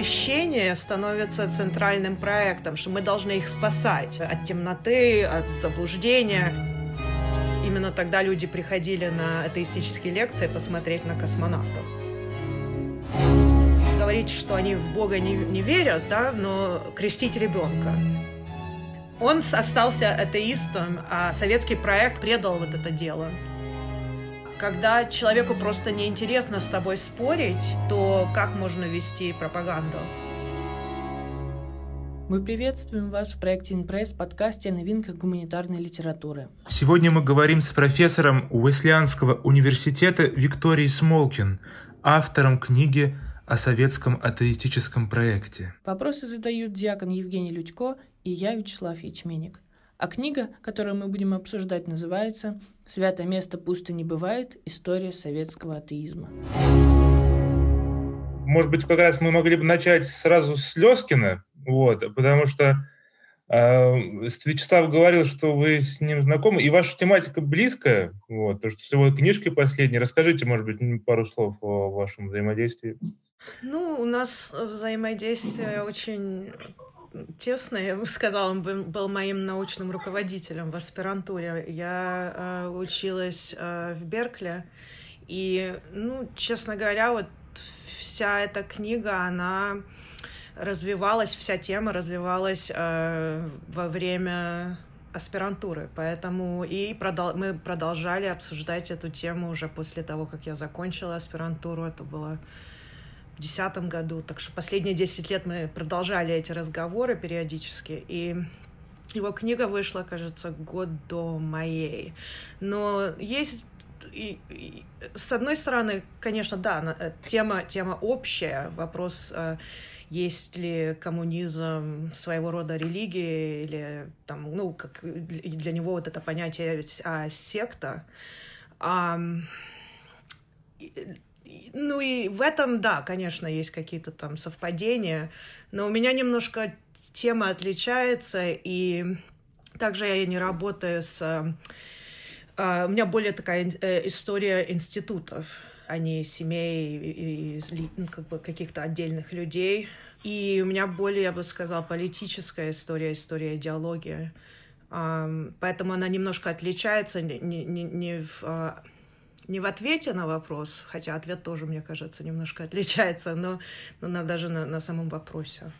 просвещение становится центральным проектом, что мы должны их спасать от темноты, от заблуждения. Именно тогда люди приходили на атеистические лекции посмотреть на космонавтов. Говорить, что они в Бога не, не верят, да, но крестить ребенка. Он остался атеистом, а советский проект предал вот это дело. Когда человеку просто неинтересно с тобой спорить, то как можно вести пропаганду? Мы приветствуем вас в проекте «Инпресс» подкасте о новинках гуманитарной литературы. Сегодня мы говорим с профессором Уэслианского университета Викторией Смолкин, автором книги о советском атеистическом проекте. Вопросы задают диакон Евгений Людько и я, Вячеслав Ячменник. А книга, которую мы будем обсуждать, называется «Святое место пусто не бывает. История советского атеизма». Может быть, как раз мы могли бы начать сразу с Лескина, вот, потому что э, Вячеслав говорил, что вы с ним знакомы, и ваша тематика близкая, вот, то, что с его книжкой последней. Расскажите, может быть, пару слов о вашем взаимодействии. Ну, у нас взаимодействие очень тесный, я бы сказала, он был моим научным руководителем в аспирантуре. Я э, училась э, в Беркли, и, ну, честно говоря, вот вся эта книга, она развивалась, вся тема развивалась э, во время аспирантуры, поэтому и продол мы продолжали обсуждать эту тему уже после того, как я закончила аспирантуру. Это было 2010 году. Так что последние 10 лет мы продолжали эти разговоры периодически. И его книга вышла, кажется, год до моей. Но есть и, и, с одной стороны, конечно, да, э, тема, тема общая, вопрос, э, есть ли коммунизм своего рода религия или там, ну, как для него вот это понятие а, секта. А, ну и в этом, да, конечно, есть какие-то там совпадения, но у меня немножко тема отличается, и также я не работаю с... Uh, у меня более такая э, история институтов, а не семей и, ну, как бы каких-то отдельных людей. И у меня более, я бы сказала, политическая история, история идеологии. Поэтому она немножко отличается не, не, не в uh, не в ответе на вопрос, хотя ответ тоже, мне кажется, немножко отличается, но, но на, даже на, на самом вопросе.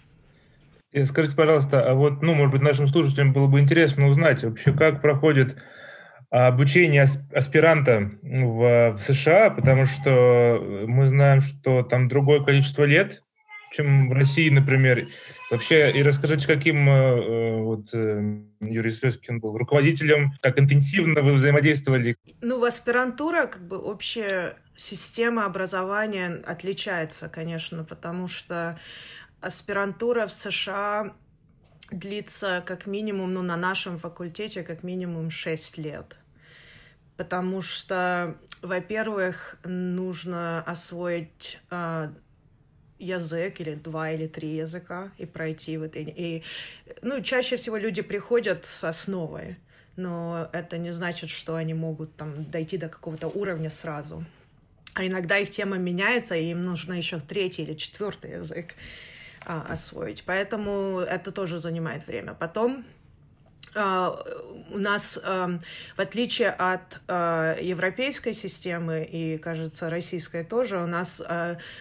И скажите, пожалуйста, а вот, ну, может быть, нашим слушателям было бы интересно узнать вообще, как проходит обучение аспиранта в, в США, потому что мы знаем, что там другое количество лет, чем в России, например. Вообще, и расскажите, каким э, э вот э, Юрий Слезкин был руководителем, как интенсивно вы взаимодействовали? Ну, аспирантура, как бы общая система образования отличается, конечно, потому что аспирантура в США длится как минимум, ну, на нашем факультете как минимум 6 лет. Потому что, во-первых, нужно освоить э, язык или два или три языка и пройти вот и, и ну чаще всего люди приходят с основой, но это не значит, что они могут там дойти до какого-то уровня сразу. А иногда их тема меняется, и им нужно еще третий или четвертый язык а, освоить. Поэтому это тоже занимает время. Потом у нас, uh, в отличие от uh, европейской системы и, кажется, российской тоже, у нас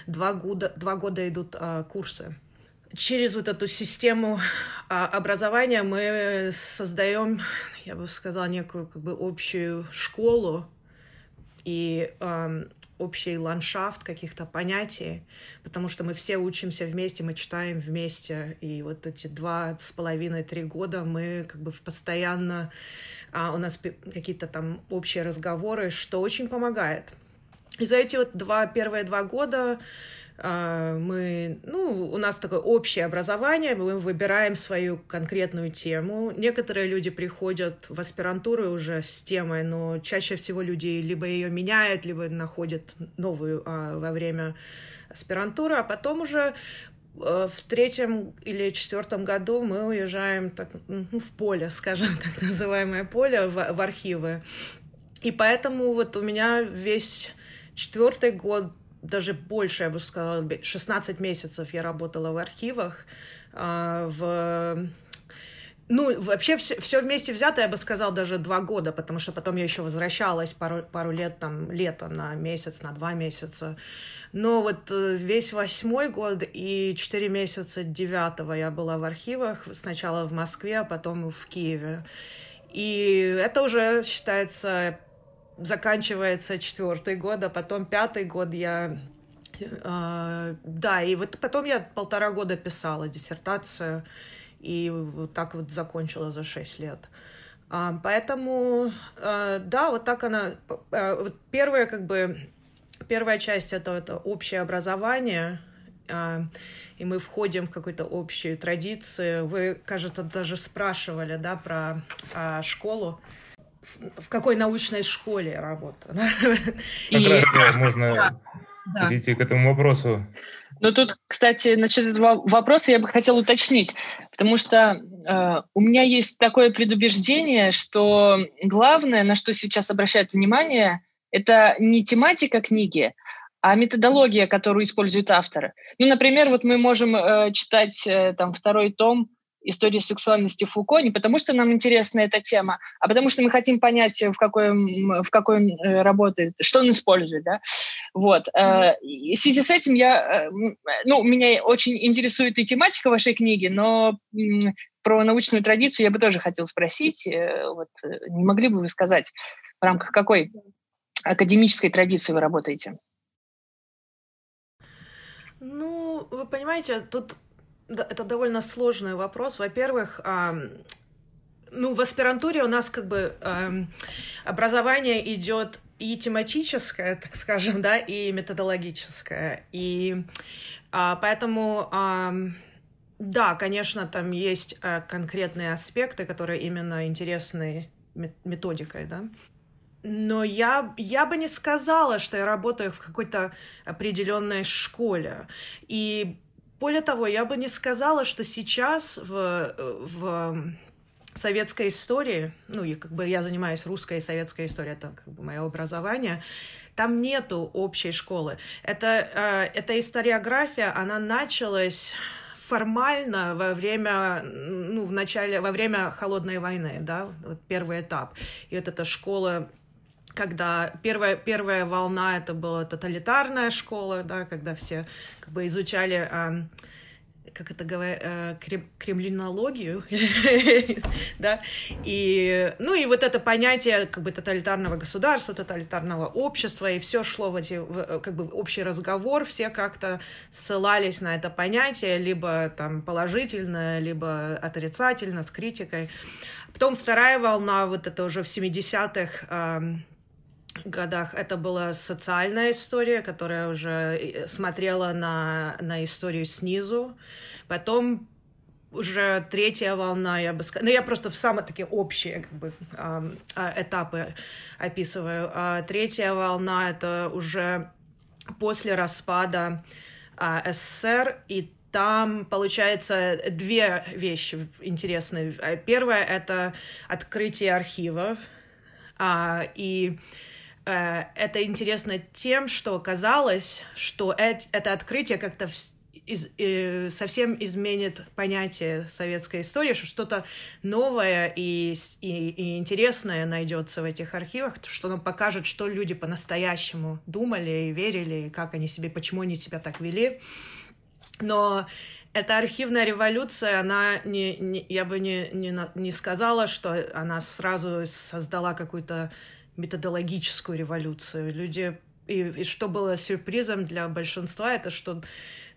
два, года, два года идут курсы. Через вот эту систему образования мы создаем, я бы сказала, некую как бы общую школу, и um, общий ландшафт каких-то понятий, потому что мы все учимся вместе, мы читаем вместе, и вот эти два с половиной, три года мы как бы постоянно, а, у нас какие-то там общие разговоры, что очень помогает. И за эти вот два, первые два года а, мы, ну, у нас такое общее образование, мы выбираем свою конкретную тему. Некоторые люди приходят в аспирантуру уже с темой, но чаще всего люди либо ее меняют, либо находят новую а, во время аспирантуры, а потом уже э, в третьем или четвертом году мы уезжаем так, ну, в поле, скажем так называемое поле, в, в архивы. И поэтому вот у меня весь четвертый год даже больше, я бы сказала, 16 месяцев я работала в архивах, а, в ну, вообще все, все вместе взято, я бы сказала, даже два года, потому что потом я еще возвращалась пару, пару лет, там, летом на месяц, на два месяца. Но вот э, весь восьмой год и четыре месяца девятого я была в архивах, сначала в Москве, а потом в Киеве. И это уже считается, заканчивается четвертый год, а потом пятый год я Uh, да, и вот потом я полтора года писала диссертацию, и вот так вот закончила за шесть лет. Uh, поэтому, uh, да, вот так она... Вот первая, как бы, первая часть это, это общее образование, и мы входим в какую-то общую традицию. Вы, кажется, даже спрашивали, да, про а, школу. В, какой научной школе я работаю? Как и... раз, да, можно да. перейти к этому вопросу. Ну тут, кстати, насчет этого вопроса я бы хотела уточнить, потому что э, у меня есть такое предубеждение, что главное, на что сейчас обращают внимание, это не тематика книги, а методология, которую используют авторы. Ну, например, вот мы можем э, читать э, там второй том истории сексуальности Фуко не потому, что нам интересна эта тема, а потому что мы хотим понять, в какой, в какой он э, работает, что он использует. Да? Вот. Mm-hmm. И в связи с этим я, э, ну, меня очень интересует и тематика вашей книги, но про научную традицию я бы тоже хотел спросить. Вот, не могли бы вы сказать, в рамках какой академической традиции вы работаете? Ну, вы понимаете, тут это довольно сложный вопрос. Во-первых, ну, в аспирантуре у нас как бы образование идет и тематическое, так скажем, да, и методологическое. И а, поэтому, да, конечно, там есть а, конкретные аспекты, которые именно интересны методикой, да. Но я, я бы не сказала, что я работаю в какой-то определенной школе. И более того, я бы не сказала, что сейчас в, в советской истории, ну, и как бы я занимаюсь русской и советской историей, это как бы мое образование, там нету общей школы. Это, э, эта историография, она началась формально во время, ну, в начале, во время холодной войны, да, вот первый этап. И вот эта школа когда первая, первая волна это была тоталитарная школа, да, когда все как бы изучали э, как это говорят, э, кремлинологию, да, и, ну, и вот это понятие, как бы, тоталитарного государства, тоталитарного общества, и все шло в эти, в, как бы, общий разговор, все как-то ссылались на это понятие, либо там положительно, либо отрицательно, с критикой. Потом вторая волна, вот это уже в 70-х, годах это была социальная история, которая уже э, смотрела на, на историю снизу. Потом уже третья волна, я бы сказала, ну я просто в самые такие общие как бы, э, этапы описываю. А третья волна это уже после распада э, СССР, и там, получается, две вещи интересные. Первое — это открытие архивов, а, и это интересно тем, что оказалось, что это открытие как-то из, э, совсем изменит понятие советской истории, что что-то новое и, и, и интересное найдется в этих архивах, что нам покажет, что люди по-настоящему думали и верили, и как они себе, почему они себя так вели. Но эта архивная революция, она не, не, я бы не, не, не сказала, что она сразу создала какую-то методологическую революцию. Люди и, и что было сюрпризом для большинства, это что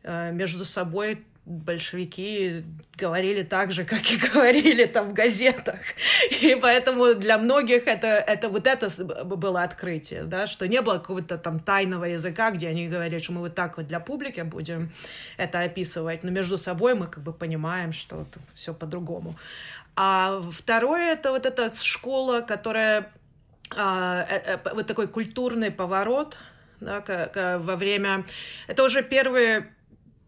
э, между собой большевики говорили так же, как и говорили там в газетах. И поэтому для многих это, это вот это было открытие, да, что не было какого-то там тайного языка, где они говорят, что мы вот так вот для публики будем это описывать, но между собой мы как бы понимаем, что все по-другому. А второе, это вот эта школа, которая вот такой культурный поворот да, во время... Это уже первые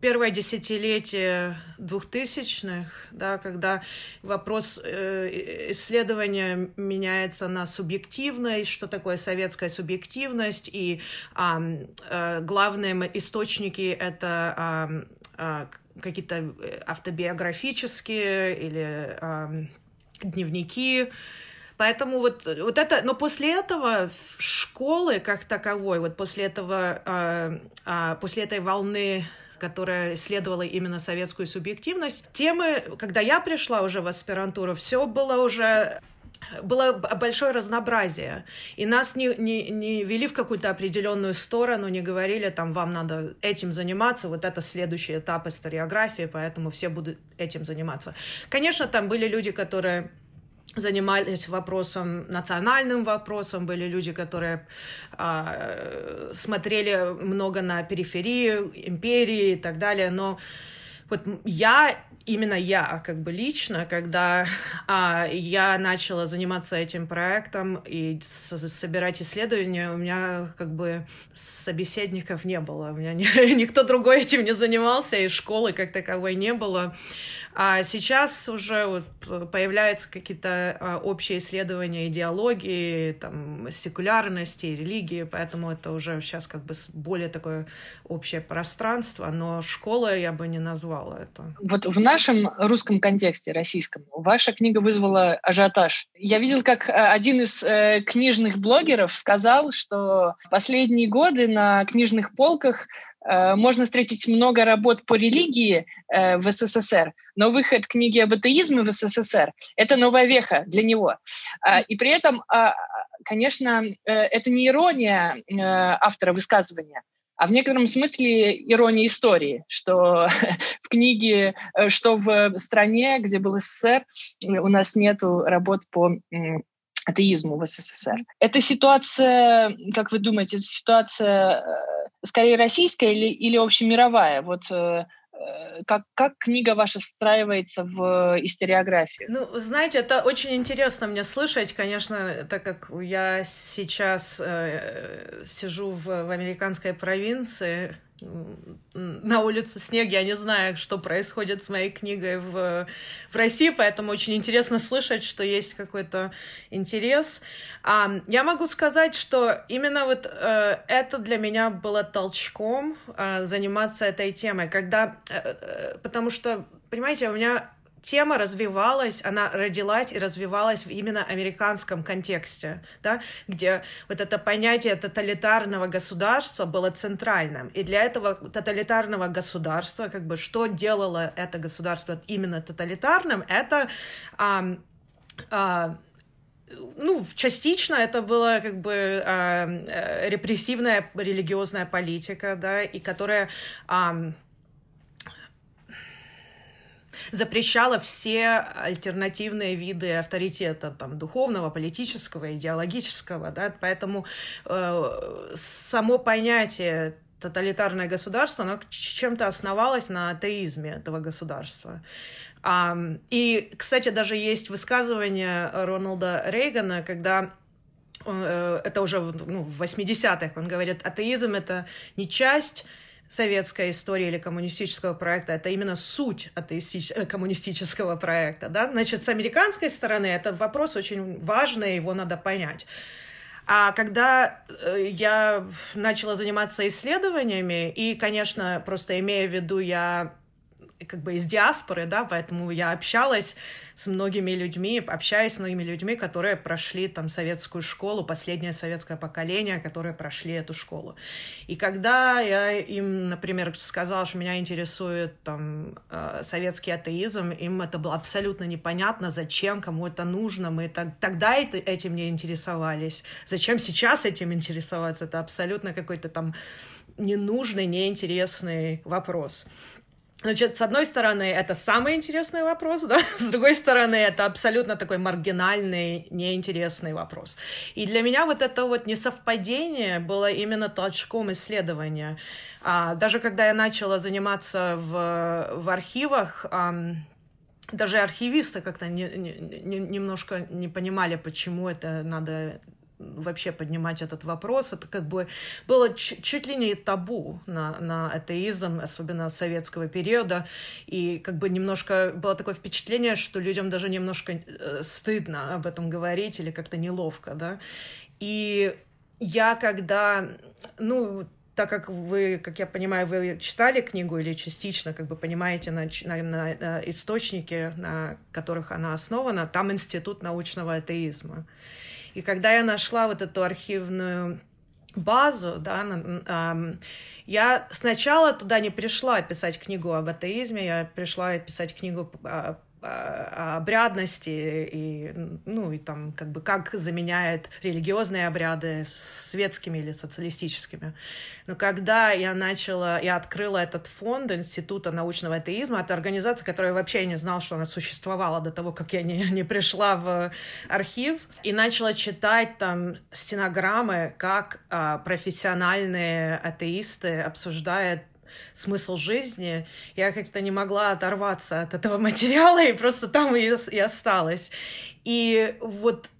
первое десятилетие двухтысячных, да, когда вопрос э, исследования меняется на субъективность, что такое советская субъективность, и э, э, главные источники это э, э, какие-то автобиографические или э, дневники, Поэтому вот, вот это, но после этого школы как таковой, вот после этого, э, э, после этой волны которая исследовала именно советскую субъективность. Темы, когда я пришла уже в аспирантуру, все было уже было большое разнообразие. И нас не, не, не вели в какую-то определенную сторону, не говорили, там, вам надо этим заниматься, вот это следующий этап историографии, поэтому все будут этим заниматься. Конечно, там были люди, которые занимались вопросом, национальным вопросом, были люди, которые а, смотрели много на периферии империи и так далее, но вот я, именно я, как бы лично, когда а, я начала заниматься этим проектом и собирать исследования, у меня как бы собеседников не было, у меня не, никто другой этим не занимался, и школы как таковой не было. А сейчас уже вот появляются какие-то а, общие исследования идеологии, там, секулярности, религии, поэтому это уже сейчас как бы более такое общее пространство, но школа я бы не назвала это. Вот в нашем русском контексте, российском, ваша книга вызвала ажиотаж. Я видел, как а, один из э, книжных блогеров сказал, что последние годы на книжных полках Э, можно встретить много работ по религии э, в СССР, но выход книги об атеизме в СССР — это новая веха для него. А, и при этом, а, конечно, э, это не ирония автора высказывания, а в некотором смысле ирония истории, что в книге, что в стране, где был СССР, у нас нет работ по атеизму в СССР. Эта ситуация, как вы думаете, это ситуация скорее российская или, или общемировая? Вот э, э, как, как книга ваша встраивается в историографию? Ну, знаете, это очень интересно мне слышать, конечно, так как я сейчас э, сижу в, в американской провинции, на улице снег, я не знаю, что происходит с моей книгой в, в России, поэтому очень интересно слышать, что есть какой-то интерес. А, я могу сказать, что именно вот э, это для меня было толчком э, заниматься этой темой, когда, э, э, потому что, понимаете, у меня тема развивалась, она родилась и развивалась в именно американском контексте, да, где вот это понятие тоталитарного государства было центральным. И для этого тоталитарного государства, как бы, что делало это государство именно тоталитарным, это а, а, ну, частично это была как бы э, репрессивная религиозная политика, да, и которая э, запрещала все альтернативные виды авторитета, там, духовного, политического, идеологического, да, поэтому э, само понятие тоталитарное государство, оно чем-то основалось на атеизме этого государства. И, кстати, даже есть высказывание Рональда Рейгана, когда э, это уже ну, в 80-х, он говорит, атеизм — это не часть советской истории или коммунистического проекта, это именно суть атеистич... Э, коммунистического проекта. Да? Значит, с американской стороны это вопрос очень важный, его надо понять. А когда э, я начала заниматься исследованиями, и, конечно, просто имея в виду, я как бы из диаспоры, да, поэтому я общалась с многими людьми, общаюсь с многими людьми, которые прошли там советскую школу, последнее советское поколение, которые прошли эту школу. И когда я им, например, сказала, что меня интересует там э, советский атеизм, им это было абсолютно непонятно, зачем, кому это нужно, мы так, тогда это, этим не интересовались, зачем сейчас этим интересоваться, это абсолютно какой-то там ненужный, неинтересный вопрос. Значит, с одной стороны, это самый интересный вопрос, да, с другой стороны, это абсолютно такой маргинальный, неинтересный вопрос. И для меня вот это вот несовпадение было именно толчком исследования. А, даже когда я начала заниматься в, в архивах, ам, даже архивисты как-то не, не, немножко не понимали, почему это надо вообще поднимать этот вопрос. Это как бы было чуть ли не табу на, на атеизм, особенно советского периода. И как бы немножко было такое впечатление, что людям даже немножко э, стыдно об этом говорить или как-то неловко, да. И я когда, ну, так как вы, как я понимаю, вы читали книгу или частично как бы понимаете на, на, на, на источники, на которых она основана, там институт научного атеизма. И когда я нашла вот эту архивную базу, да, я сначала туда не пришла писать книгу об атеизме, я пришла писать книгу обрядности и, ну, и там, как бы, как заменяет религиозные обряды светскими или социалистическими. Но когда я начала, я открыла этот фонд Института научного атеизма, это организация, которая вообще не знала, что она существовала до того, как я не, не пришла в архив, и начала читать там стенограммы, как а, профессиональные атеисты обсуждают смысл жизни, я как-то не могла оторваться от этого материала, и просто там и, и осталась. И вот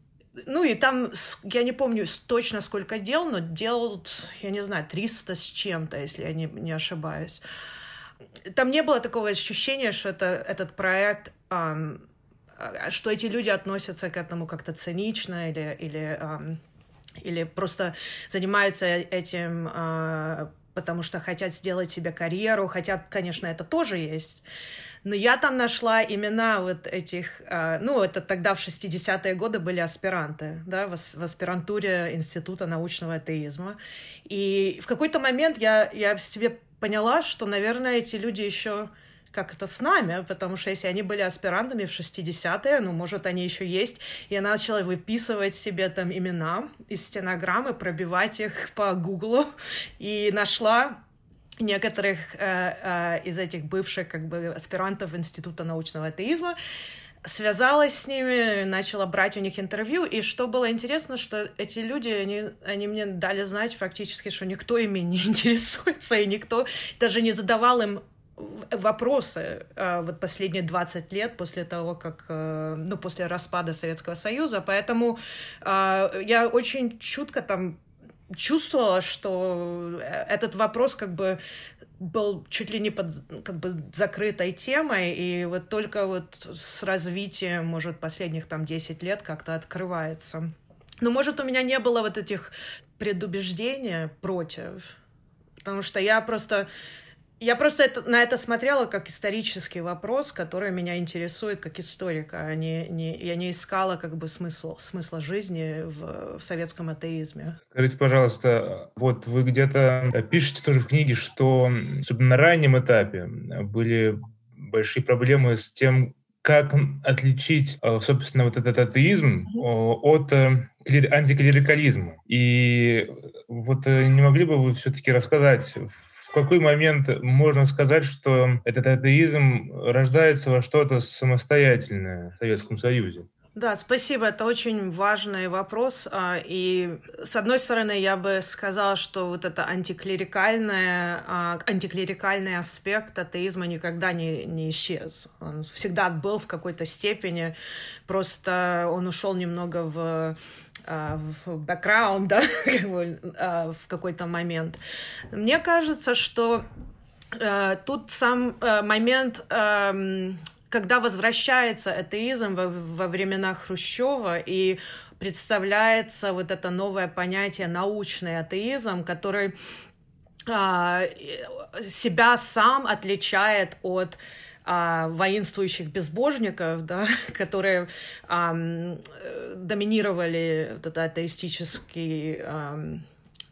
ну и там, я не помню точно сколько дел, но дел, я не знаю, 300 с чем-то, если я не, не ошибаюсь. Там не было такого ощущения, что это, этот проект, эм, что эти люди относятся к этому как-то цинично или, или, или просто занимаются этим э, потому что хотят сделать себе карьеру, хотят, конечно, это тоже есть. Но я там нашла имена вот этих, а, ну, это тогда в 60-е годы были аспиранты, да, в аспирантуре Института научного атеизма. И в какой-то момент я, я себе поняла, что, наверное, эти люди еще как это с нами, потому что если они были аспирантами в 60-е, ну, может, они еще есть. Я начала выписывать себе там имена из стенограммы, пробивать их по Гуглу, и нашла некоторых э, э, из этих бывших как бы аспирантов Института научного атеизма, связалась с ними, начала брать у них интервью, и что было интересно, что эти люди, они, они мне дали знать фактически, что никто ими не интересуется, и никто даже не задавал им вопросы э, вот последние 20 лет после того, как, э, ну, после распада Советского Союза, поэтому э, я очень чутко там чувствовала, что этот вопрос как бы был чуть ли не под как бы закрытой темой, и вот только вот с развитием, может, последних там 10 лет как-то открывается. Но, может, у меня не было вот этих предубеждений против, потому что я просто я просто это, на это смотрела как исторический вопрос, который меня интересует как историка. А не, не, я не искала как бы смысл, смысла жизни в, в советском атеизме. Скажите, пожалуйста, вот вы где-то пишете тоже в книге, что особенно на раннем этапе были большие проблемы с тем, как отличить, э, собственно, вот этот атеизм от э, антиклерикализма. И вот э, не могли бы вы все-таки рассказать, какой момент можно сказать, что этот атеизм рождается во что-то самостоятельное в Советском Союзе? Да, спасибо. Это очень важный вопрос. А, и с одной стороны, я бы сказала, что вот это антиклерикальное, а, антиклерикальный аспект атеизма никогда не, не исчез. Он всегда был в какой-то степени. Просто он ушел немного в а, в бэкграунд, да, в какой-то момент. Мне кажется, что э, тут сам э, момент, эм, когда возвращается атеизм во, во времена Хрущева и представляется вот это новое понятие научный атеизм, который а, себя сам отличает от а, воинствующих безбожников, да, которые а, доминировали этот атеистический а,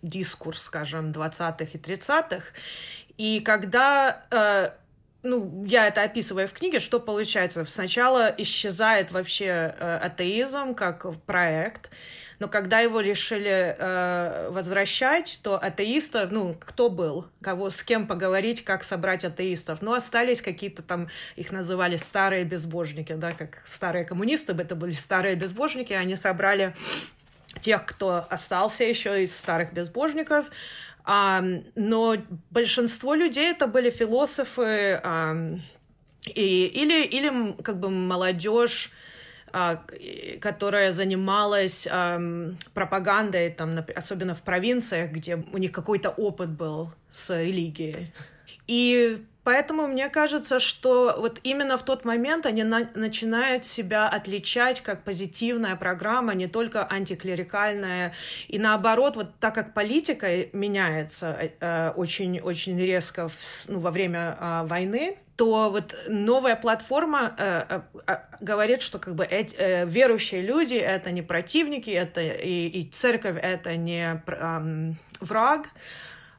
дискурс, скажем, 20-х и 30-х. И когда а, ну, я это описываю в книге, что получается? Сначала исчезает вообще э, атеизм как проект, но когда его решили э, возвращать, то атеистов, ну, кто был, кого, с кем поговорить, как собрать атеистов, ну, остались какие-то там, их называли старые безбожники, да, как старые коммунисты, это были старые безбожники, они собрали тех, кто остался еще из старых безбожников, а, но большинство людей это были философы а, и, или, или как бы молодежь, а, которая занималась пропагандой, там, особенно в провинциях, где у них какой-то опыт был с религией. И Поэтому мне кажется, что вот именно в тот момент они на начинают себя отличать как позитивная программа, не только антиклерикальная. И наоборот, вот так как политика меняется очень-очень э, резко в, ну, во время э, войны, то вот новая платформа э, э, э говорит, что как бы эти, э, верующие люди это не противники, это и, и церковь это не э, враг,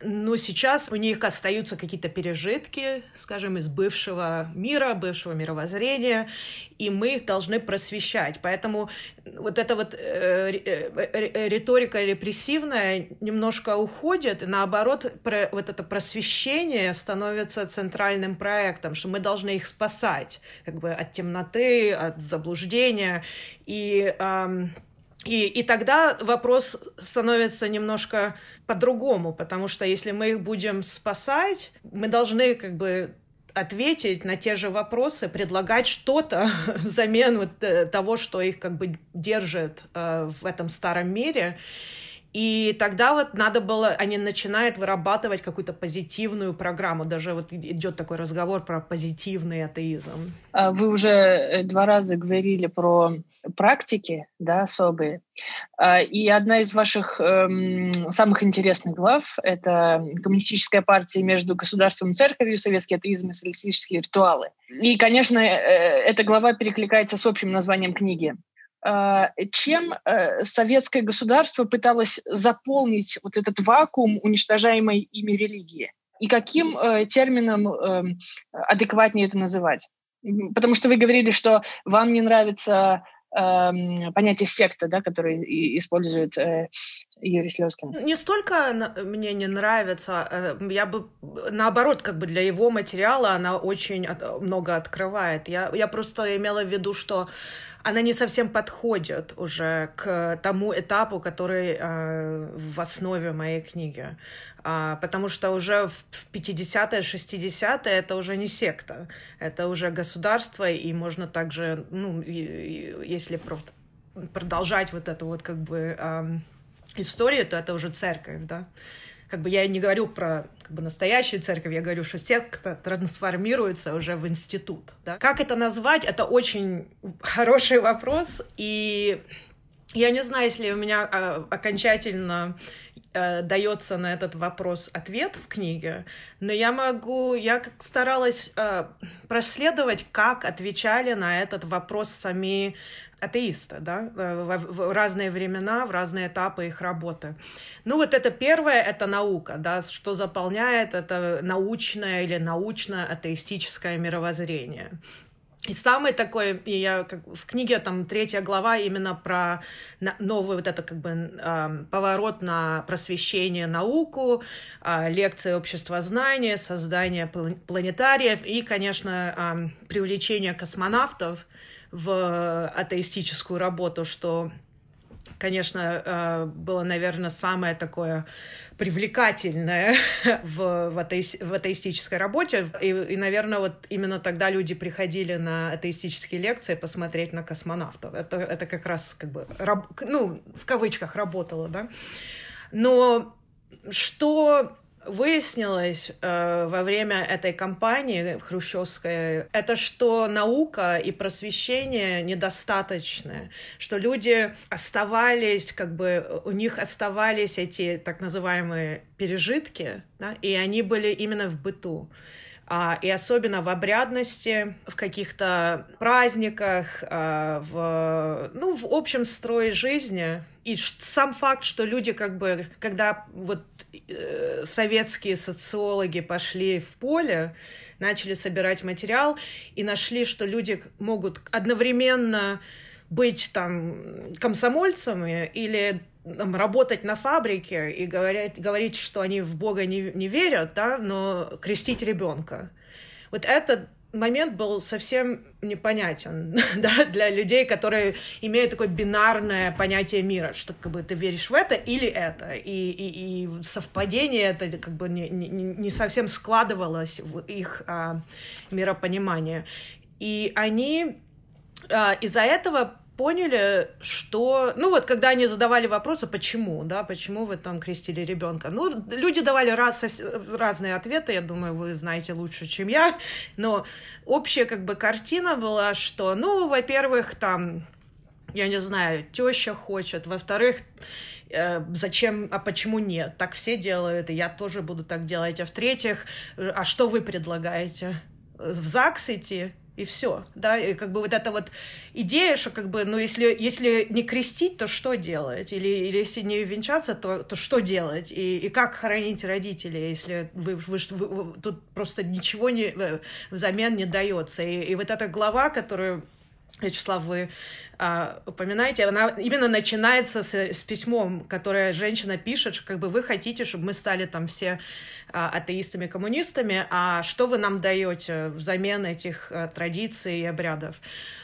но сейчас у них остаются какие-то пережитки, скажем, из бывшего мира, бывшего мировоззрения, и мы их должны просвещать. Поэтому вот эта вот э, э, риторика репрессивная немножко уходит, и наоборот, вот это просвещение становится центральным проектом, что мы должны их спасать как бы от темноты, от заблуждения. И эм, и, и тогда вопрос становится немножко по-другому, потому что если мы их будем спасать, мы должны как бы ответить на те же вопросы, предлагать что-то взамен вот э, того, что их как бы держит э, в этом старом мире. И тогда вот надо было, они начинают вырабатывать какую-то позитивную программу. Даже вот идет такой разговор про позитивный атеизм. А вы уже э, два раза говорили про практики, да, особые. А, и одна из ваших эм, самых интересных глав — это коммунистическая партия между государством и церковью, советский атеизм и социалистические ритуалы. И, конечно, э, эта глава перекликается с общим названием книги. А, чем э, советское государство пыталось заполнить вот этот вакуум уничтожаемой ими религии? И каким э, термином эм, адекватнее это называть? Потому что вы говорили, что вам не нравится понятие секта, да, которое использует э, Юрий Слезкин? Не столько мне не нравится, э, я бы наоборот, как бы для его материала она очень много открывает. Я, я просто имела в виду, что она не совсем подходит уже к тому этапу, который э, в основе моей книги. А, потому что уже в 50-е, 60-е это уже не секта, это уже государство, и можно также, ну, и, и, если продолжать вот эту вот как бы э, историю, то это уже церковь, да как бы я не говорю про как бы, настоящую церковь, я говорю, что секта трансформируется уже в институт. Да? Как это назвать? Это очень хороший вопрос, и я не знаю, если у меня а, окончательно э, дается на этот вопрос ответ в книге, но я могу, я как старалась э, проследовать, как отвечали на этот вопрос сами атеисты, да, в, в разные времена, в разные этапы их работы. Ну вот это первое, это наука, да, что заполняет это научное или научно-атеистическое мировоззрение. И самый такой, и я как в книге там третья глава именно про новый вот это как бы э, поворот на просвещение науку, э, лекции общества знания, создание планетариев и, конечно, э, привлечение космонавтов в атеистическую работу, что конечно, э, было, наверное, самое такое привлекательное в, в, атеи, в атеистической работе. И, и, наверное, вот именно тогда люди приходили на атеистические лекции посмотреть на космонавтов. Это, это как раз, как бы, раб, ну, в кавычках работало, да. Но что выяснилось э, во время этой кампании хрущевской, это что наука и просвещение недостаточны, что люди оставались, как бы у них оставались эти так называемые пережитки, да, и они были именно в быту. А, и особенно в обрядности, в каких-то праздниках, а, в, ну, в общем строе жизни. И сам факт, что люди как бы, когда вот э, советские социологи пошли в поле, начали собирать материал и нашли, что люди могут одновременно быть там комсомольцами или там, работать на фабрике и говорить, говорить, что они в Бога не, не верят, да, но крестить ребенка. Вот этот момент был совсем непонятен да, для людей, которые имеют такое бинарное понятие мира, что как бы ты веришь в это или это, и, и, и совпадение это как бы не, не, не совсем складывалось в их а, миропонимание. И они а, из-за этого поняли, что, ну вот, когда они задавали вопросы, почему, да, почему вы там крестили ребенка, ну, люди давали раз, разные ответы, я думаю, вы знаете лучше, чем я, но общая как бы картина была, что, ну, во-первых, там, я не знаю, теща хочет, во-вторых, э, зачем, а почему нет? Так все делают, и я тоже буду так делать. А в-третьих, э, а что вы предлагаете? В ЗАГС идти? И все, да, и как бы вот эта вот идея, что как бы, ну, если, если не крестить, то что делать, или, или если не венчаться, то, то что делать, и, и как хоронить родителей, если вы, вы, вы, тут просто ничего не, э, взамен не дается, и, и вот эта глава, которую Вячеслав, вы а, упоминаете, она именно начинается с, с письмом, которое женщина пишет, что как бы вы хотите, чтобы мы стали там все а, атеистами, коммунистами, а что вы нам даете взамен этих а, традиций и обрядов?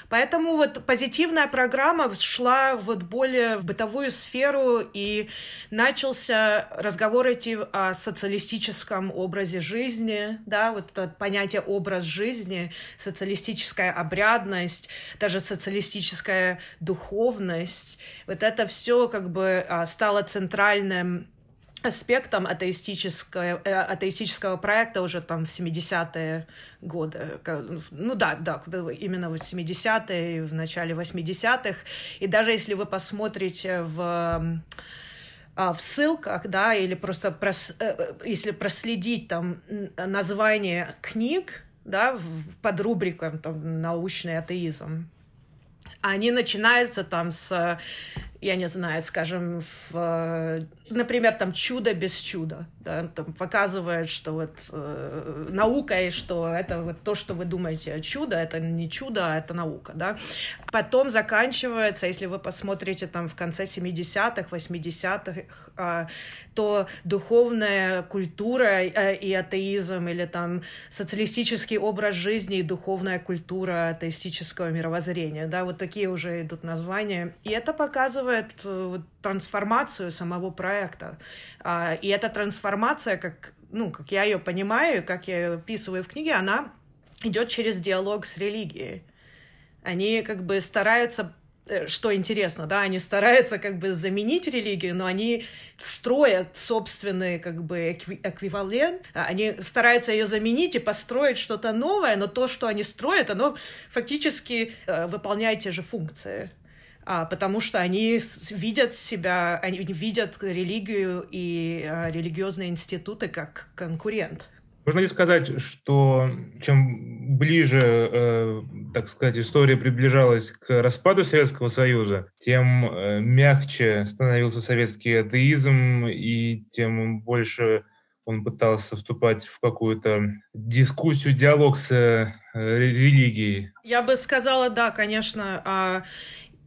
Поэтому вот позитивная программа шла вот более в бытовую сферу, и начался разговор идти о социалистическом образе жизни, да, вот это понятие образ жизни, социалистическая обрядность, даже социалистическая духовность, вот это все как бы а, стало центральным аспектом атеистического, э, атеистического проекта уже там в 70-е годы. Ну да, да, именно в 70-е, в начале 80-х. И даже если вы посмотрите в а, в ссылках, да, или просто прос, э, э, если проследить там название книг, да, под рубрикой там, научный атеизм, они начинаются там с я не знаю, скажем, в, например, там чудо без чуда, да, там показывает, что вот э, наука и что это вот то, что вы думаете чудо, это не чудо, а это наука, да. Потом заканчивается, если вы посмотрите там в конце 70-х, 80-х, э, то духовная культура э, и атеизм или там социалистический образ жизни и духовная культура атеистического мировоззрения, да, вот такие уже идут названия, и это показывает показывает э, трансформацию самого проекта. А, и эта трансформация, как, ну, как я ее понимаю, как я ее описываю в книге, она идет через диалог с религией. Они как бы стараются э, что интересно, да, они стараются как бы заменить религию, но они строят собственный как бы эквивалент, а они стараются ее заменить и построить что-то новое, но то, что они строят, оно фактически э, выполняет те же функции потому что они видят себя, они видят религию и а, религиозные институты как конкурент. Можно ли сказать, что чем ближе, э, так сказать, история приближалась к распаду Советского Союза, тем э, мягче становился советский атеизм, и тем больше он пытался вступать в какую-то дискуссию, диалог с э, религией? Я бы сказала, да, конечно.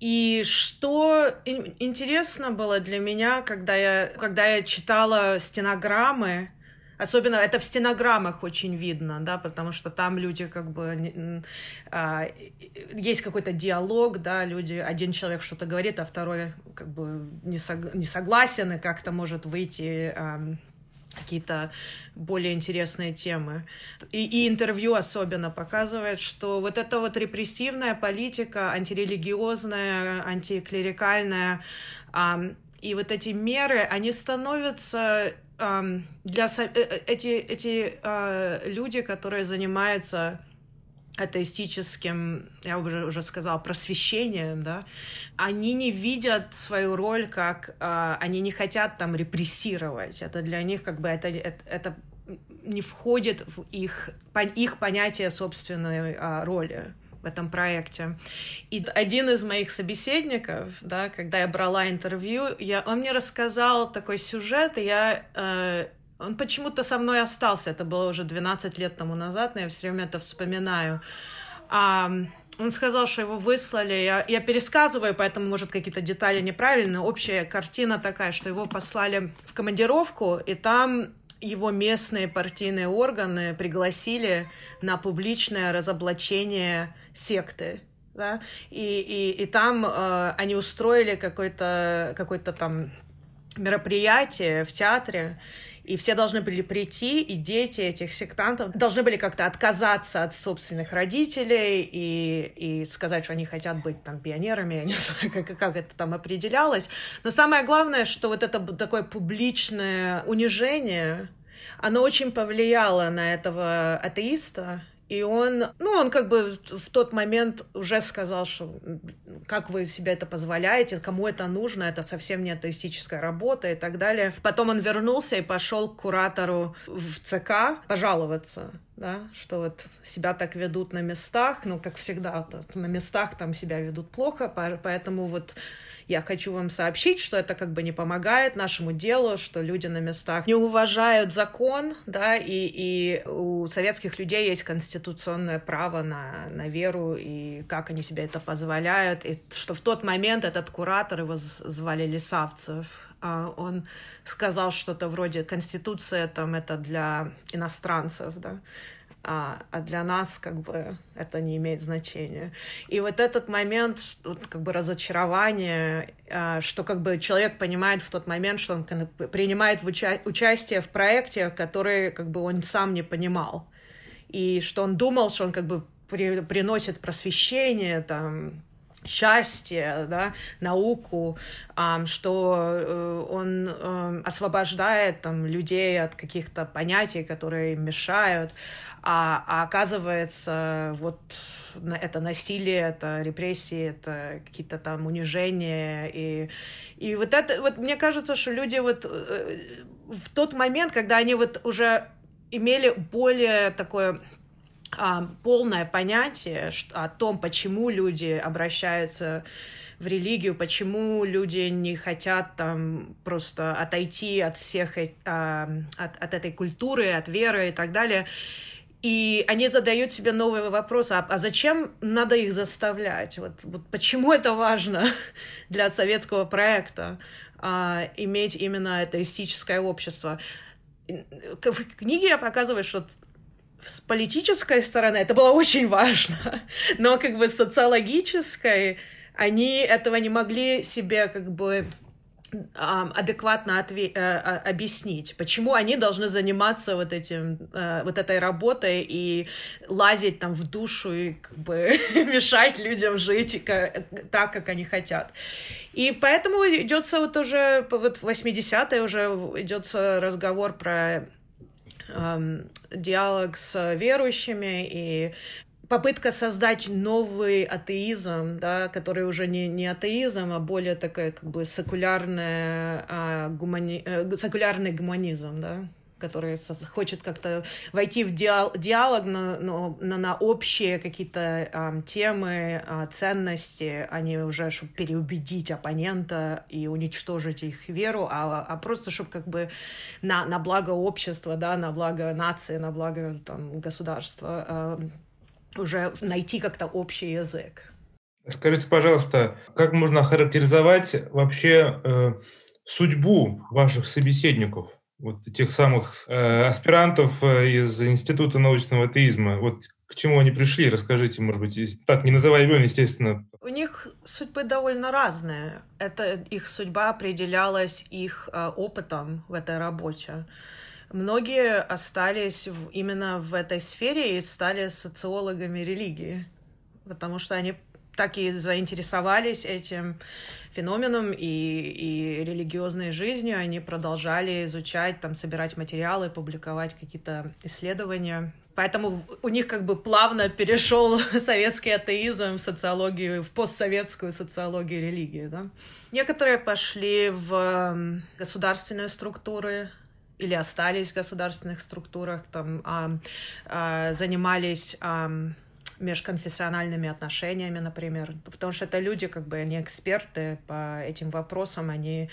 И что интересно было для меня, когда я, когда я читала стенограммы, Особенно это в стенограммах очень видно, да, потому что там люди как бы а, есть какой-то диалог, да, люди один человек что-то говорит, а второй как бы не, сог, не согласен и как-то может выйти а, какие-то более интересные темы. И, и интервью особенно показывает, что вот эта вот репрессивная политика, антирелигиозная, антиклерикальная, эм, и вот эти меры, они становятся для э, э, эти, эти э, люди, которые занимаются атеистическим, я уже, уже сказала, просвещением, да, они не видят свою роль как, э, они не хотят там репрессировать, это для них как бы это, это, это не входит в их, их понятие собственной э, роли в этом проекте. И один из моих собеседников, да, когда я брала интервью, я, он мне рассказал такой сюжет, и я э, он почему-то со мной остался. Это было уже 12 лет тому назад, но я все время это вспоминаю. А, он сказал, что его выслали. Я, я пересказываю, поэтому, может, какие-то детали неправильные. Общая картина такая, что его послали в командировку, и там его местные партийные органы пригласили на публичное разоблачение секты. Да? И, и, и там э, они устроили какое-то какое там мероприятие в театре, и все должны были прийти, и дети этих сектантов должны были как-то отказаться от собственных родителей и, и сказать, что они хотят быть там пионерами, я не знаю, как, как это там определялось. Но самое главное, что вот это такое публичное унижение, оно очень повлияло на этого атеиста, и он, ну, он как бы в тот момент уже сказал, что как вы себе это позволяете, кому это нужно, это совсем не атеистическая работа и так далее. Потом он вернулся и пошел к куратору в ЦК пожаловаться, да, что вот себя так ведут на местах, ну, как всегда, на местах там себя ведут плохо, поэтому вот я хочу вам сообщить, что это как бы не помогает нашему делу, что люди на местах не уважают закон, да, и, и у советских людей есть конституционное право на, на веру, и как они себе это позволяют, и что в тот момент этот куратор, его звали Лисавцев, а он сказал что-то вроде «Конституция там это для иностранцев», да, а, а для нас как бы это не имеет значения. И вот этот момент, вот, как бы разочарование, а, что как бы человек понимает в тот момент, что он принимает в уча участие в проекте, который как бы он сам не понимал, и что он думал, что он как бы при приносит просвещение, там, счастье, да, науку, что э, он э, освобождает там, людей от каких-то понятий, которые им мешают, а, а оказывается, вот это насилие, это репрессии, это какие-то там унижения. И, и вот это, вот мне кажется, что люди вот э, в тот момент, когда они вот уже имели более такое полное понятие о том, почему люди обращаются в религию, почему люди не хотят там просто отойти от всех, а, от, от этой культуры, от веры и так далее. И они задают себе новые вопросы, а, а зачем надо их заставлять? Вот, вот почему это важно для советского проекта а, иметь именно атеистическое общество? В книге я показываю, что с политической стороны это было очень важно, но как бы с социологической они этого не могли себе как бы адекватно отве- э, объяснить, почему они должны заниматься вот этим, э, вот этой работой и лазить там в душу и как бы мешать людям жить так, как они хотят. И поэтому идется вот уже вот в 80-е уже идется разговор про диалог с верующими и попытка создать новый атеизм, да, который уже не, не атеизм, а более такой как бы секулярная, а, гумани... э, секулярный гуманизм, да, который хочет как-то войти в диалог на, на, на общие какие-то а, темы, а, ценности, а не уже, чтобы переубедить оппонента и уничтожить их веру, а, а просто, чтобы как бы на, на благо общества, да, на благо нации, на благо там, государства а, уже найти как-то общий язык. Скажите, пожалуйста, как можно охарактеризовать вообще э, судьбу ваших собеседников, вот тех самых э, аспирантов э, из Института научного атеизма? Вот к чему они пришли? Расскажите, может быть, так, не называя имен, естественно. У них судьбы довольно разные. Это их судьба определялась их э, опытом в этой работе. Многие остались в, именно в этой сфере и стали социологами религии, потому что они так и заинтересовались этим феноменом и, и религиозной жизнью. Они продолжали изучать, там, собирать материалы, публиковать какие-то исследования. Поэтому у них как бы плавно перешел советский атеизм в социологию, в постсоветскую социологию религии. Да? Некоторые пошли в государственные структуры, или остались в государственных структурах, там, а, а, занимались а, межконфессиональными отношениями, например, потому что это люди, как бы, они эксперты по этим вопросам, они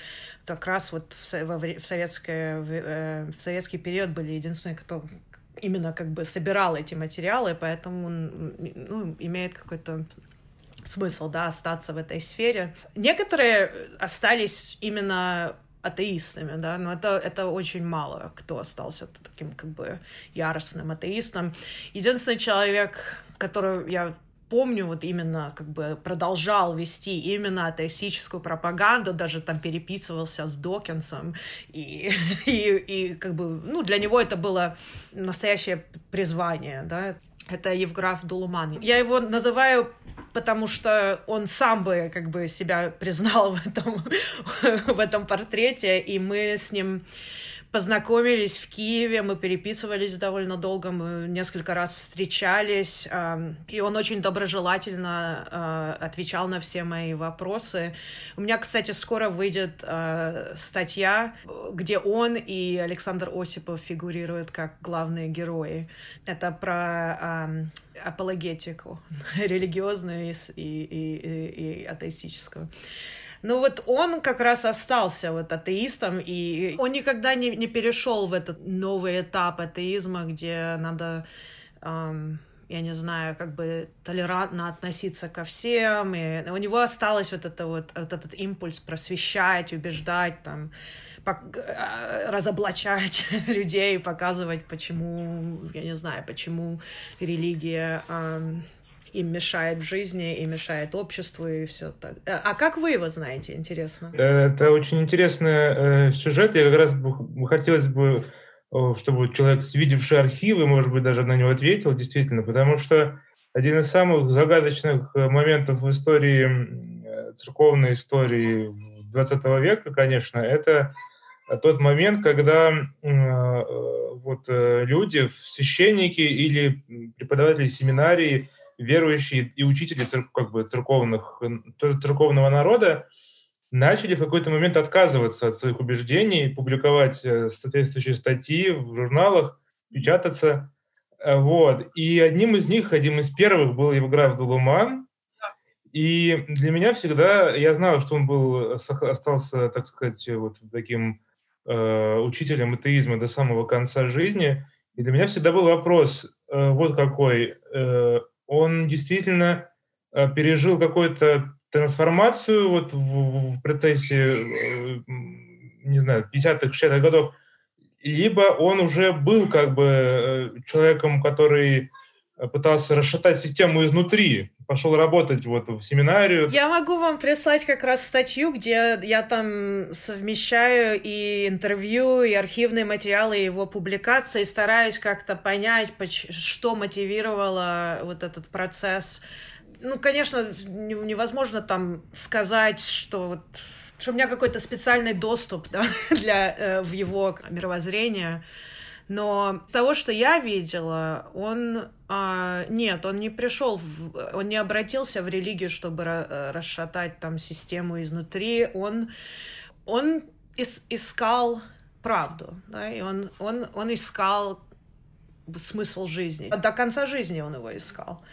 как раз вот в, в, советское, в, э, в советский период были единственные, кто именно как бы собирал эти материалы, поэтому ну, имеет какой-то смысл, да, остаться в этой сфере. Некоторые остались именно атеистами, да, но это, это очень мало кто остался таким как бы яростным атеистом. Единственный человек, которого я помню, вот именно как бы продолжал вести именно атеистическую пропаганду, даже там переписывался с Докинсом, и, и, и как бы, ну, для него это было настоящее призвание, да, это Евграф Дулуман. Я его называю, потому что он сам бы как бы себя признал в этом, в этом портрете, и мы с ним познакомились в Киеве, мы переписывались довольно долго, мы несколько раз встречались, и он очень доброжелательно а, отвечал на все мои вопросы. У меня, кстати, скоро выйдет а, статья, где он и Александр Осипов фигурируют как главные герои. Это про апологетику религиозную и, и, и, и атеистическую. Ну вот он как раз остался вот атеистом, и он никогда не, не перешел в этот новый этап атеизма, где надо... Эм, я не знаю, как бы толерантно относиться ко всем, и у него осталось вот, это вот, вот этот импульс просвещать, убеждать, там, э, разоблачать людей, показывать, почему, я не знаю, почему религия эм, им мешает в жизни, и мешает обществу, и все так. Э, а как вы его знаете, интересно? Это очень интересный э, сюжет. Я как раз бы, хотелось бы, чтобы человек, видевший архивы, может быть, даже на него ответил, действительно, потому что один из самых загадочных э, моментов в истории, э, церковной истории 20 века, конечно, это тот момент, когда э, вот люди, священники или преподаватели семинарии верующие и учители как бы церковных, тоже церковного народа начали в какой-то момент отказываться от своих убеждений, публиковать э, соответствующие статьи в журналах, печататься. Э, вот. И одним из них, одним из первых был Евграф Дулуман. И для меня всегда, я знал, что он был, остался, так сказать, вот таким э, учителем атеизма до самого конца жизни. И для меня всегда был вопрос, э, вот какой, э, он действительно э, пережил какую-то трансформацию вот в, в процессе, э, не знаю, 50-х, 60-х годов, либо он уже был как бы э, человеком, который пытался расшатать систему изнутри, пошел работать вот в семинарию. Я могу вам прислать как раз статью, где я там совмещаю и интервью, и архивные материалы, и его публикации, стараюсь как-то понять, что мотивировало вот этот процесс. Ну, конечно, невозможно там сказать, что вот что у меня какой-то специальный доступ да, для, э, в его мировоззрение. Но с того, что я видела, он а, нет, он не пришел, в, он не обратился в религию, чтобы ra- расшатать там систему изнутри. Он, он ис- искал правду, да, и он, он, он искал смысл жизни. До конца жизни он его искал.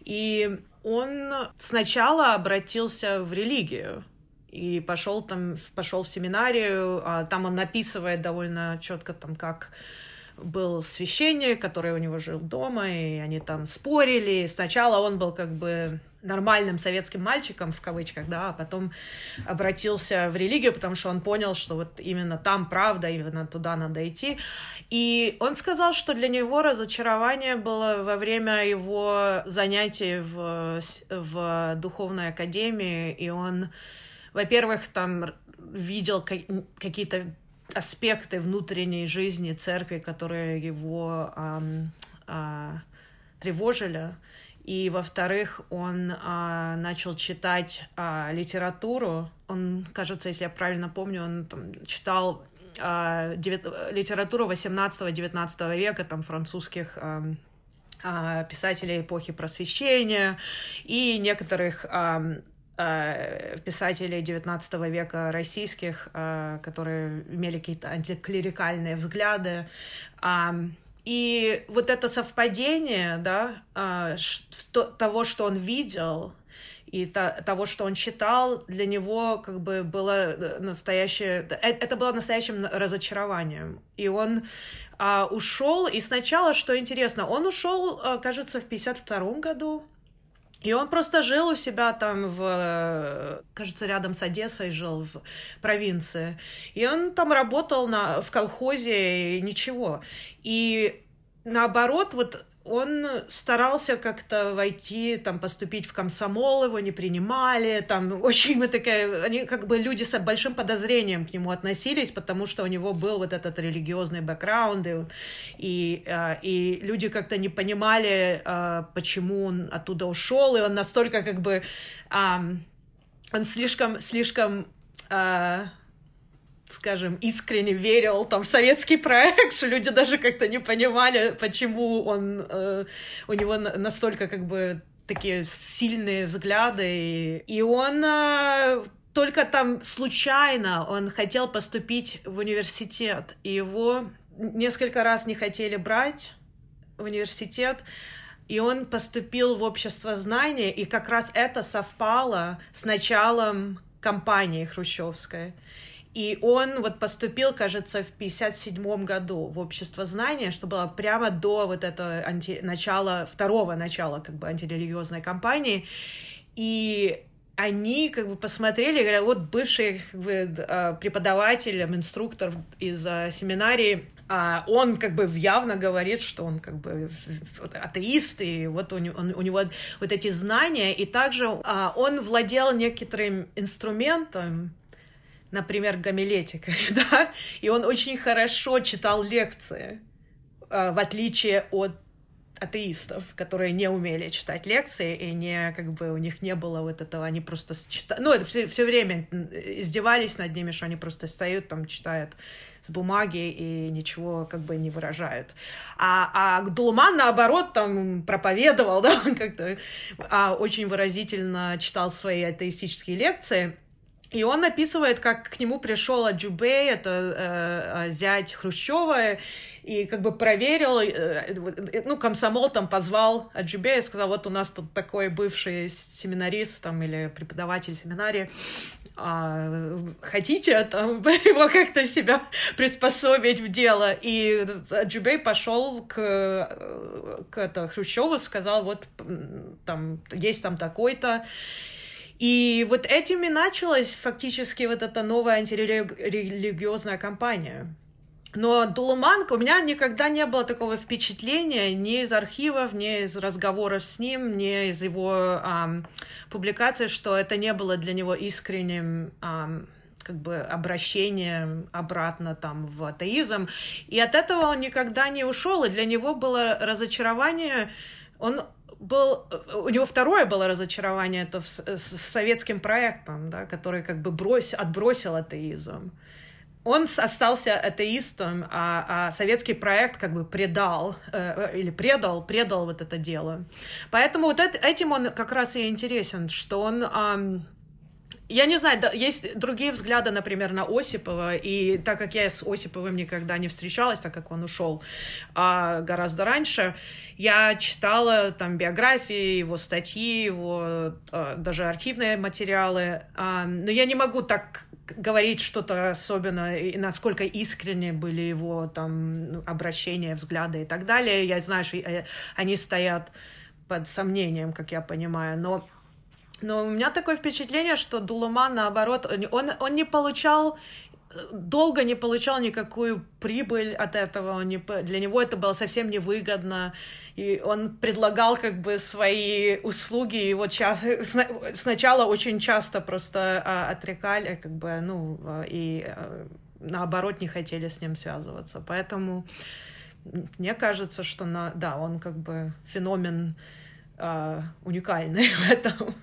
И он сначала обратился в религию, и пошел там, пошел в семинарию, а там он написывает довольно четко там, как был священник, который у него жил дома, и они там спорили. Сначала он был как бы нормальным советским мальчиком, в кавычках, да, а потом обратился в религию, потому что он понял, что вот именно там правда, именно туда надо идти. И он сказал, что для него разочарование было во время его занятий в, в духовной академии, и он, во-первых, там видел какие-то аспекты внутренней жизни церкви, которые его а, а, тревожили. И, во-вторых, он а, начал читать а, литературу. Он, кажется, если я правильно помню, он там, читал а, девят... литературу 18-19 века, там, французских а, а, писателей эпохи Просвещения и некоторых а, писателей XIX века российских, э, которые имели какие-то антиклерикальные взгляды. И вот это совпадение, да, э, того, что он видел, и того, что он читал, для него как бы было настоящее... Это было настоящим разочарованием. И он а, ушел, и сначала, что интересно, он ушел, кажется, в 52 году, и он просто жил у себя там в, кажется, рядом с Одессой жил в провинции. И он там работал на, в колхозе и ничего. И наоборот, вот он старался как-то войти, там, поступить в комсомол, его не принимали, там, очень мы такая, они как бы люди с большим подозрением к нему относились, потому что у него был вот этот религиозный бэкграунд, и, и, а, и люди как-то не понимали, а, почему он оттуда ушел, и он настолько как бы, он слишком, слишком скажем, искренне верил там в советский проект, что люди даже как-то не понимали, почему он, э, у него настолько как бы такие сильные взгляды. И, он э, только там случайно, он хотел поступить в университет, и его несколько раз не хотели брать в университет, и он поступил в общество знания, и как раз это совпало с началом кампании хрущевской. И он вот поступил, кажется, в 57 году в общество знания, что было прямо до вот этого анти... начала, второго начала как бы антирелигиозной кампании. И они как бы посмотрели, говорят, вот бывший как бы, а, преподаватель, инструктор из а, семинарии, а он как бы явно говорит, что он как бы атеист, и вот у него, у него вот эти знания, и также он владел некоторым инструментом, например, гомилетикой, да, и он очень хорошо читал лекции, а, в отличие от атеистов, которые не умели читать лекции, и не, как бы, у них не было вот этого, они просто читали, ну, это все, все время издевались над ними, что они просто стоят там, читают с бумаги и ничего как бы не выражают. А, а Дулман, наоборот, там проповедовал, да, как-то а, очень выразительно читал свои атеистические лекции, и он описывает, как к нему пришел Аджубей, это э, э, зять Хрущева, и как бы проверил, э, э, ну, комсомол там позвал Аджубея сказал, вот у нас тут такой бывший семинарист там или преподаватель семинарии, а, хотите там его как-то себя приспособить в дело? И Аджубей пошел к, к это, Хрущеву, сказал, вот там есть там такой-то, и вот этим и началась фактически вот эта новая антирелигиозная кампания. Но Дулуманка, у меня никогда не было такого впечатления ни из архивов, ни из разговоров с ним, ни из его эм, публикаций, что это не было для него искренним эм, как бы обращением обратно там в атеизм. И от этого он никогда не ушел, и для него было разочарование. Он был, у него второе было разочарование это с, с советским проектом, да, который как бы брось, отбросил атеизм. Он остался атеистом, а, а советский проект как бы предал э, или предал, предал вот это дело. Поэтому вот это, этим он как раз и интересен, что он э, я не знаю, да, есть другие взгляды, например, на Осипова, и так как я с Осиповым никогда не встречалась, так как он ушел а, гораздо раньше, я читала там биографии, его статьи, его а, даже архивные материалы, а, но я не могу так говорить что-то особенно, и насколько искренне были его там обращения, взгляды и так далее. Я знаю, что э, они стоят под сомнением, как я понимаю, но но у меня такое впечатление, что Дулуман, наоборот, он, он не получал долго не получал никакую прибыль от этого, он не, для него это было совсем невыгодно, и он предлагал как бы свои услуги, его ча... сначала очень часто просто а, отрекали, как бы, ну, а, и а, наоборот не хотели с ним связываться, поэтому мне кажется, что, на, да, он как бы феномен а, уникальный в этом.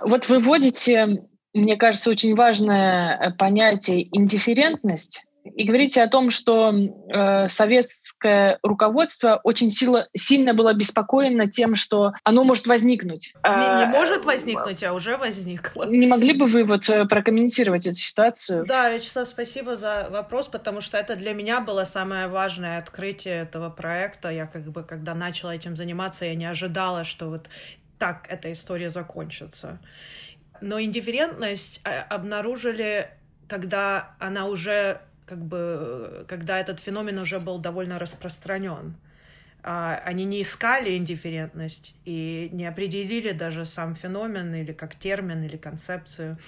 Вот вы вводите, мне кажется, очень важное э, понятие индифферентность и говорите о том, что э, советское руководство очень сила, сильно было обеспокоено тем, что оно может возникнуть. Не, не а, может возникнуть, а уже возникло. Не могли бы вы вот э, прокомментировать эту ситуацию? Да, Вячеслав, спасибо за вопрос, потому что это для меня было самое важное открытие этого проекта. Я как бы, когда начала этим заниматься, я не ожидала, что вот так эта история закончится. Но индифферентность э, обнаружили, когда она уже, как бы, когда этот феномен уже был довольно распространен. А, они не искали индифферентность и не определили даже сам феномен или как термин или концепцию,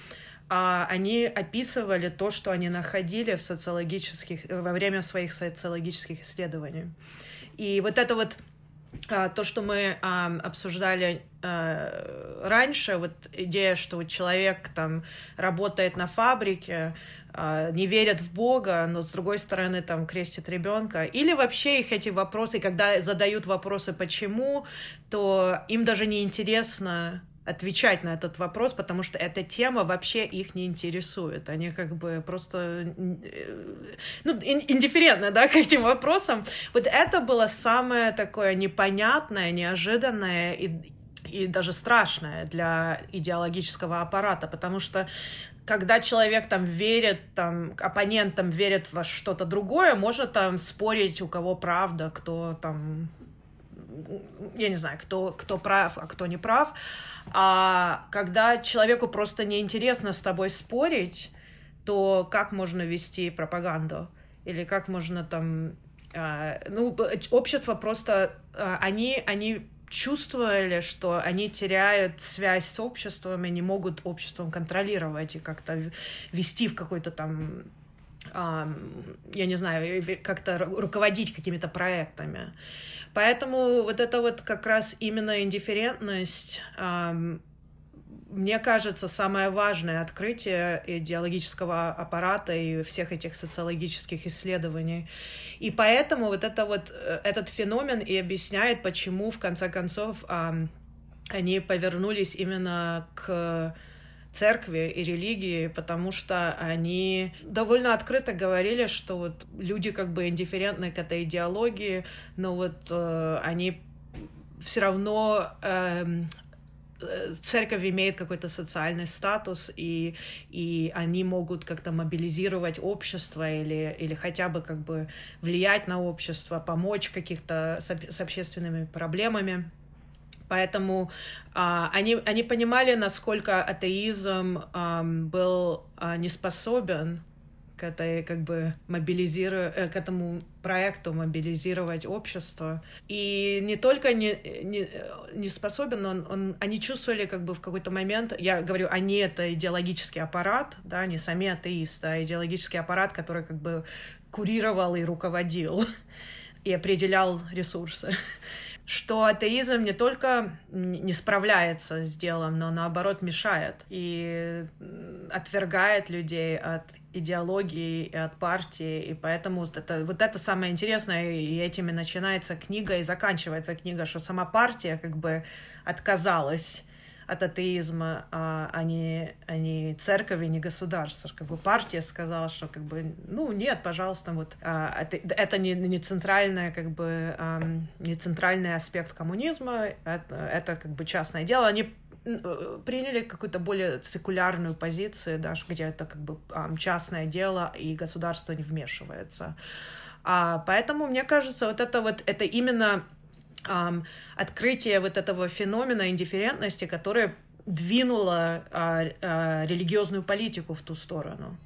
а они описывали то, что они находили в социологических, во время своих социологических исследований. и вот это вот то, что мы а, обсуждали а, раньше, вот идея, что вот человек там работает на фабрике, а, не верят в Бога, но с другой стороны там крестит ребенка, или вообще их эти вопросы, когда задают вопросы почему, то им даже не интересно отвечать на этот вопрос, потому что эта тема вообще их не интересует. Они как бы просто э, ну, индифферентны да, к этим вопросам. Вот это было самое такое непонятное, неожиданное и, и даже страшное для идеологического аппарата, потому что когда человек там верит, там, оппонентам верит во что-то другое, можно там спорить, у кого правда, кто там я не знаю, кто, кто прав, а кто не прав. А когда человеку просто неинтересно с тобой спорить, то как можно вести пропаганду? Или как можно там... А, ну, общество просто... А, они, они чувствовали, что они теряют связь с обществом и не могут обществом контролировать и как-то вести в какой-то там я не знаю, как-то руководить какими-то проектами. Поэтому вот это вот как раз именно индифферентность, мне кажется, самое важное открытие идеологического аппарата и всех этих социологических исследований. И поэтому вот это вот э, этот феномен и объясняет, почему в конце концов они повернулись именно к церкви и религии, потому что они довольно открыто говорили, что вот люди как бы индифферентны к этой идеологии, но вот э, они все равно эм, э, церковь имеет какой-то социальный статус, и, и они могут как-то мобилизировать общество или, или хотя бы как бы влиять на общество, помочь каких-то с, с общественными проблемами. Поэтому а, они, они понимали, насколько атеизм а, был а, не способен к этой как бы мобилизировать, э, к этому проекту мобилизировать общество. И не только не, не, не способен, он, он, они чувствовали как бы в какой-то момент, я говорю, они это идеологический аппарат, да, не сами атеисты, а идеологический аппарат, который как бы курировал и руководил и определял ресурсы что атеизм не только не справляется с делом, но наоборот мешает и отвергает людей от идеологии и от партии, и поэтому это, вот это самое интересное, и этим и начинается книга, и заканчивается книга, что сама партия как бы отказалась от атеизма, а, а, не, а не церковь не государство. Как бы партия сказала, что как бы, ну нет, пожалуйста, вот а, это, это не, не центральное, как бы, а, не центральный аспект коммунизма, это, это как бы частное дело. Они приняли какую-то более секулярную позицию, да, где это как бы частное дело, и государство не вмешивается. А, поэтому, мне кажется, вот это вот, это именно открытие вот этого феномена индифферентности, которое двинуло а, а, религиозную политику в ту сторону.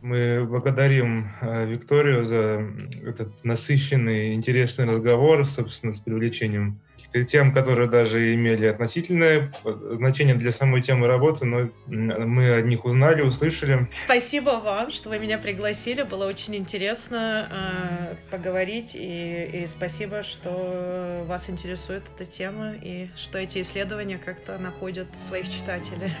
Мы благодарим а, Викторию за этот насыщенный, интересный разговор, собственно, с привлечением каких-то тем, которые даже имели относительное значение для самой темы работы, но мы о них узнали, услышали. Спасибо вам, что вы меня пригласили. Было очень интересно э, поговорить, и, и спасибо, что вас интересует эта тема, и что эти исследования как-то находят своих читателей.